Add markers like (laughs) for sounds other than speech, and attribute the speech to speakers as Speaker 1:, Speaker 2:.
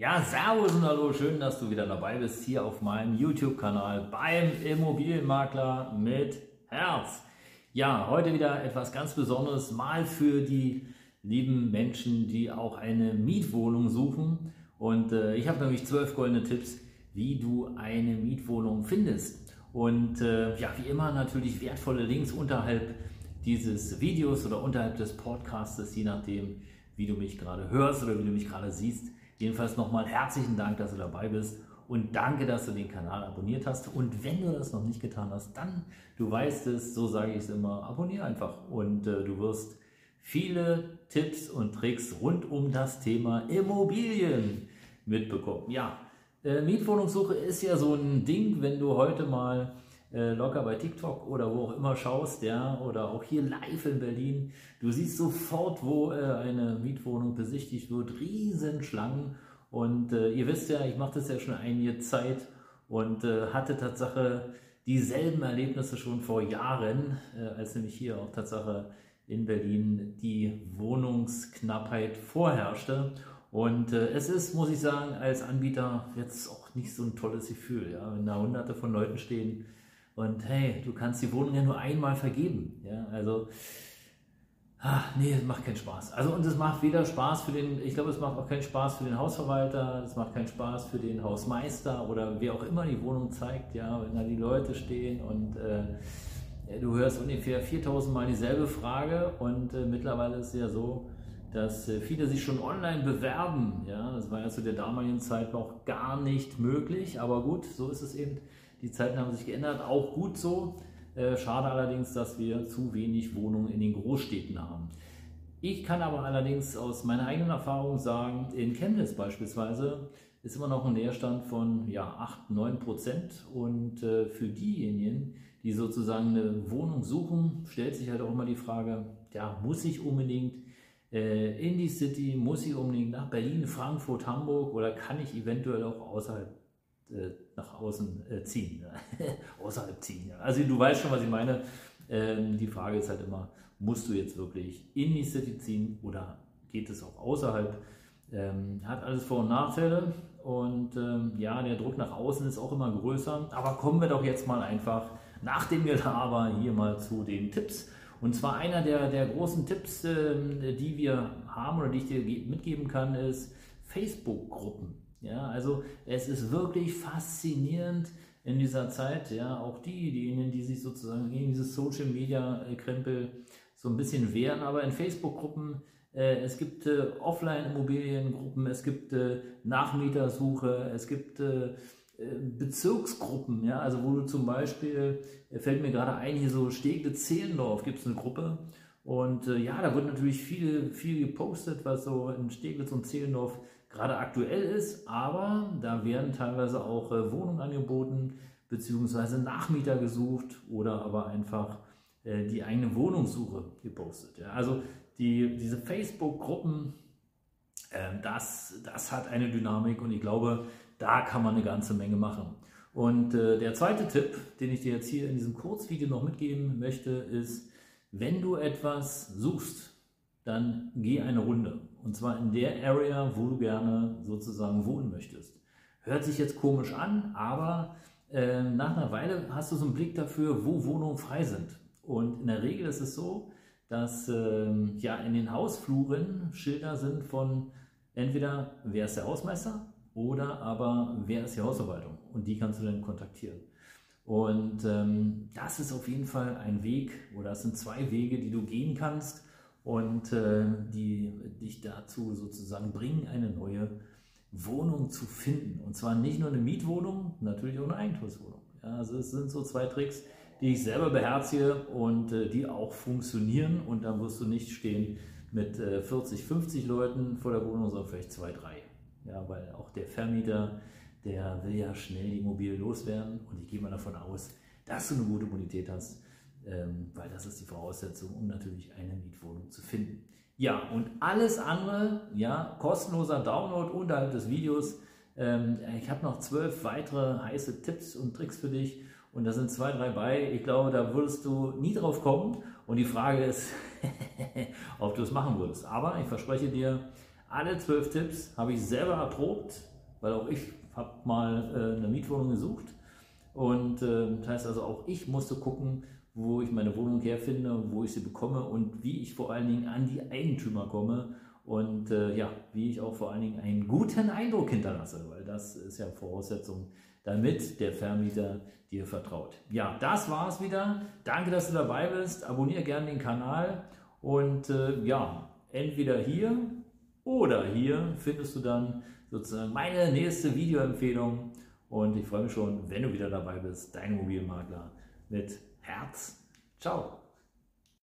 Speaker 1: Ja, servus und hallo, schön, dass du wieder dabei bist hier auf meinem YouTube-Kanal beim Immobilienmakler mit Herz. Ja, heute wieder etwas ganz Besonderes, mal für die lieben Menschen, die auch eine Mietwohnung suchen. Und äh, ich habe nämlich zwölf goldene Tipps, wie du eine Mietwohnung findest. Und äh, ja, wie immer natürlich wertvolle Links unterhalb dieses Videos oder unterhalb des Podcasts, je nachdem, wie du mich gerade hörst oder wie du mich gerade siehst. Jedenfalls nochmal herzlichen Dank, dass du dabei bist und danke, dass du den Kanal abonniert hast. Und wenn du das noch nicht getan hast, dann, du weißt es, so sage ich es immer, abonniere einfach und äh, du wirst viele Tipps und Tricks rund um das Thema Immobilien mitbekommen. Ja, äh, Mietwohnungssuche ist ja so ein Ding, wenn du heute mal äh, locker bei TikTok oder wo auch immer schaust, ja, oder auch hier live in Berlin, du siehst sofort, wo äh, eine Mietwohnung besichtigt wird, Riesenschlangen. Und äh, ihr wisst ja, ich mache das ja schon einige Zeit und äh, hatte Tatsache dieselben Erlebnisse schon vor Jahren, äh, als nämlich hier auch Tatsache in Berlin die Wohnungsknappheit vorherrschte. Und äh, es ist, muss ich sagen, als Anbieter jetzt auch nicht so ein tolles Gefühl, ja, wenn da hunderte von Leuten stehen, und hey, du kannst die Wohnung ja nur einmal vergeben. Ja, also, ach, nee, das macht keinen Spaß. Also, und es macht weder Spaß für den, ich glaube, es macht auch keinen Spaß für den Hausverwalter, es macht keinen Spaß für den Hausmeister oder wer auch immer die Wohnung zeigt, ja, wenn da die Leute stehen und äh, du hörst ungefähr 4000 Mal dieselbe Frage und äh, mittlerweile ist es ja so, dass äh, viele sich schon online bewerben. Ja, das war ja zu der damaligen Zeit noch gar nicht möglich, aber gut, so ist es eben. Die Zeiten haben sich geändert, auch gut so. Äh, schade allerdings, dass wir zu wenig Wohnungen in den Großstädten haben. Ich kann aber allerdings aus meiner eigenen Erfahrung sagen, in Chemnitz beispielsweise ist immer noch ein Leerstand von ja, 8, 9 Prozent. Und äh, für diejenigen, die sozusagen eine Wohnung suchen, stellt sich halt auch immer die Frage, ja, muss ich unbedingt äh, in die City, muss ich unbedingt nach Berlin, Frankfurt, Hamburg oder kann ich eventuell auch außerhalb nach außen äh, ziehen, (laughs) außerhalb ziehen. Also du weißt schon, was ich meine. Ähm, die Frage ist halt immer, musst du jetzt wirklich in die City ziehen oder geht es auch außerhalb? Ähm, hat alles Vor- und Nachteile und ähm, ja, der Druck nach außen ist auch immer größer. Aber kommen wir doch jetzt mal einfach nach dem Gelaber hier mal zu den Tipps. Und zwar einer der, der großen Tipps, äh, die wir haben oder die ich dir mitgeben kann, ist Facebook-Gruppen. Ja, also es ist wirklich faszinierend in dieser Zeit, ja, auch die, diejenigen, die sich sozusagen gegen dieses Social Media Krempel so ein bisschen wehren, aber in Facebook-Gruppen, äh, es gibt äh, Offline-Immobiliengruppen, es gibt äh, Nachmietersuche, es gibt äh, äh, Bezirksgruppen, ja, also wo du zum Beispiel, äh, fällt mir gerade ein, hier so Steglitz-Zehlendorf gibt es eine Gruppe und ja, da wird natürlich viel, viel gepostet, was so in Steglitz und Zehlendorf gerade aktuell ist, aber da werden teilweise auch äh, Wohnungen angeboten, beziehungsweise Nachmieter gesucht oder aber einfach äh, die eigene Wohnungssuche gepostet. Ja. Also die, diese Facebook-Gruppen, äh, das, das hat eine Dynamik und ich glaube, da kann man eine ganze Menge machen. Und äh, der zweite Tipp, den ich dir jetzt hier in diesem Kurzvideo noch mitgeben möchte, ist, wenn du etwas suchst, dann geh eine Runde. Und zwar in der Area, wo du gerne sozusagen wohnen möchtest. Hört sich jetzt komisch an, aber äh, nach einer Weile hast du so einen Blick dafür, wo Wohnungen frei sind. Und in der Regel ist es so, dass äh, ja in den Hausfluren Schilder sind von entweder wer ist der Hausmeister oder aber wer ist die Hausverwaltung. Und die kannst du dann kontaktieren. Und ähm, das ist auf jeden Fall ein Weg oder es sind zwei Wege, die du gehen kannst und äh, die dich dazu sozusagen bringen, eine neue Wohnung zu finden. Und zwar nicht nur eine Mietwohnung, natürlich auch eine Eigentumswohnung. Ja, also es sind so zwei Tricks, die ich selber beherzige und äh, die auch funktionieren. Und dann wirst du nicht stehen mit äh, 40, 50 Leuten vor der Wohnung, sondern vielleicht zwei, drei. Ja, weil auch der Vermieter, der will ja schnell die Immobilie loswerden und ich gehe mal davon aus, dass du eine gute Bonität hast, weil das ist die Voraussetzung, um natürlich eine Mietwohnung zu finden. Ja, und alles andere, ja, kostenloser Download unterhalb des Videos. Ähm, ich habe noch zwölf weitere heiße Tipps und Tricks für dich und da sind zwei, drei bei. Ich glaube, da würdest du nie drauf kommen und die Frage ist, (laughs) ob du es machen würdest. Aber ich verspreche dir, alle zwölf Tipps habe ich selber erprobt, weil auch ich habe mal äh, eine Mietwohnung gesucht und äh, das heißt also auch ich musste gucken, wo ich meine Wohnung herfinde, wo ich sie bekomme und wie ich vor allen Dingen an die Eigentümer komme und äh, ja, wie ich auch vor allen Dingen einen guten Eindruck hinterlasse, weil das ist ja Voraussetzung, damit der Vermieter dir vertraut. Ja, das war es wieder. Danke, dass du dabei bist. Abonniere gerne den Kanal und äh, ja, entweder hier oder hier findest du dann sozusagen meine nächste Videoempfehlung und ich freue mich schon, wenn du wieder dabei bist. Dein Immobilienmakler mit Herz. Ciao.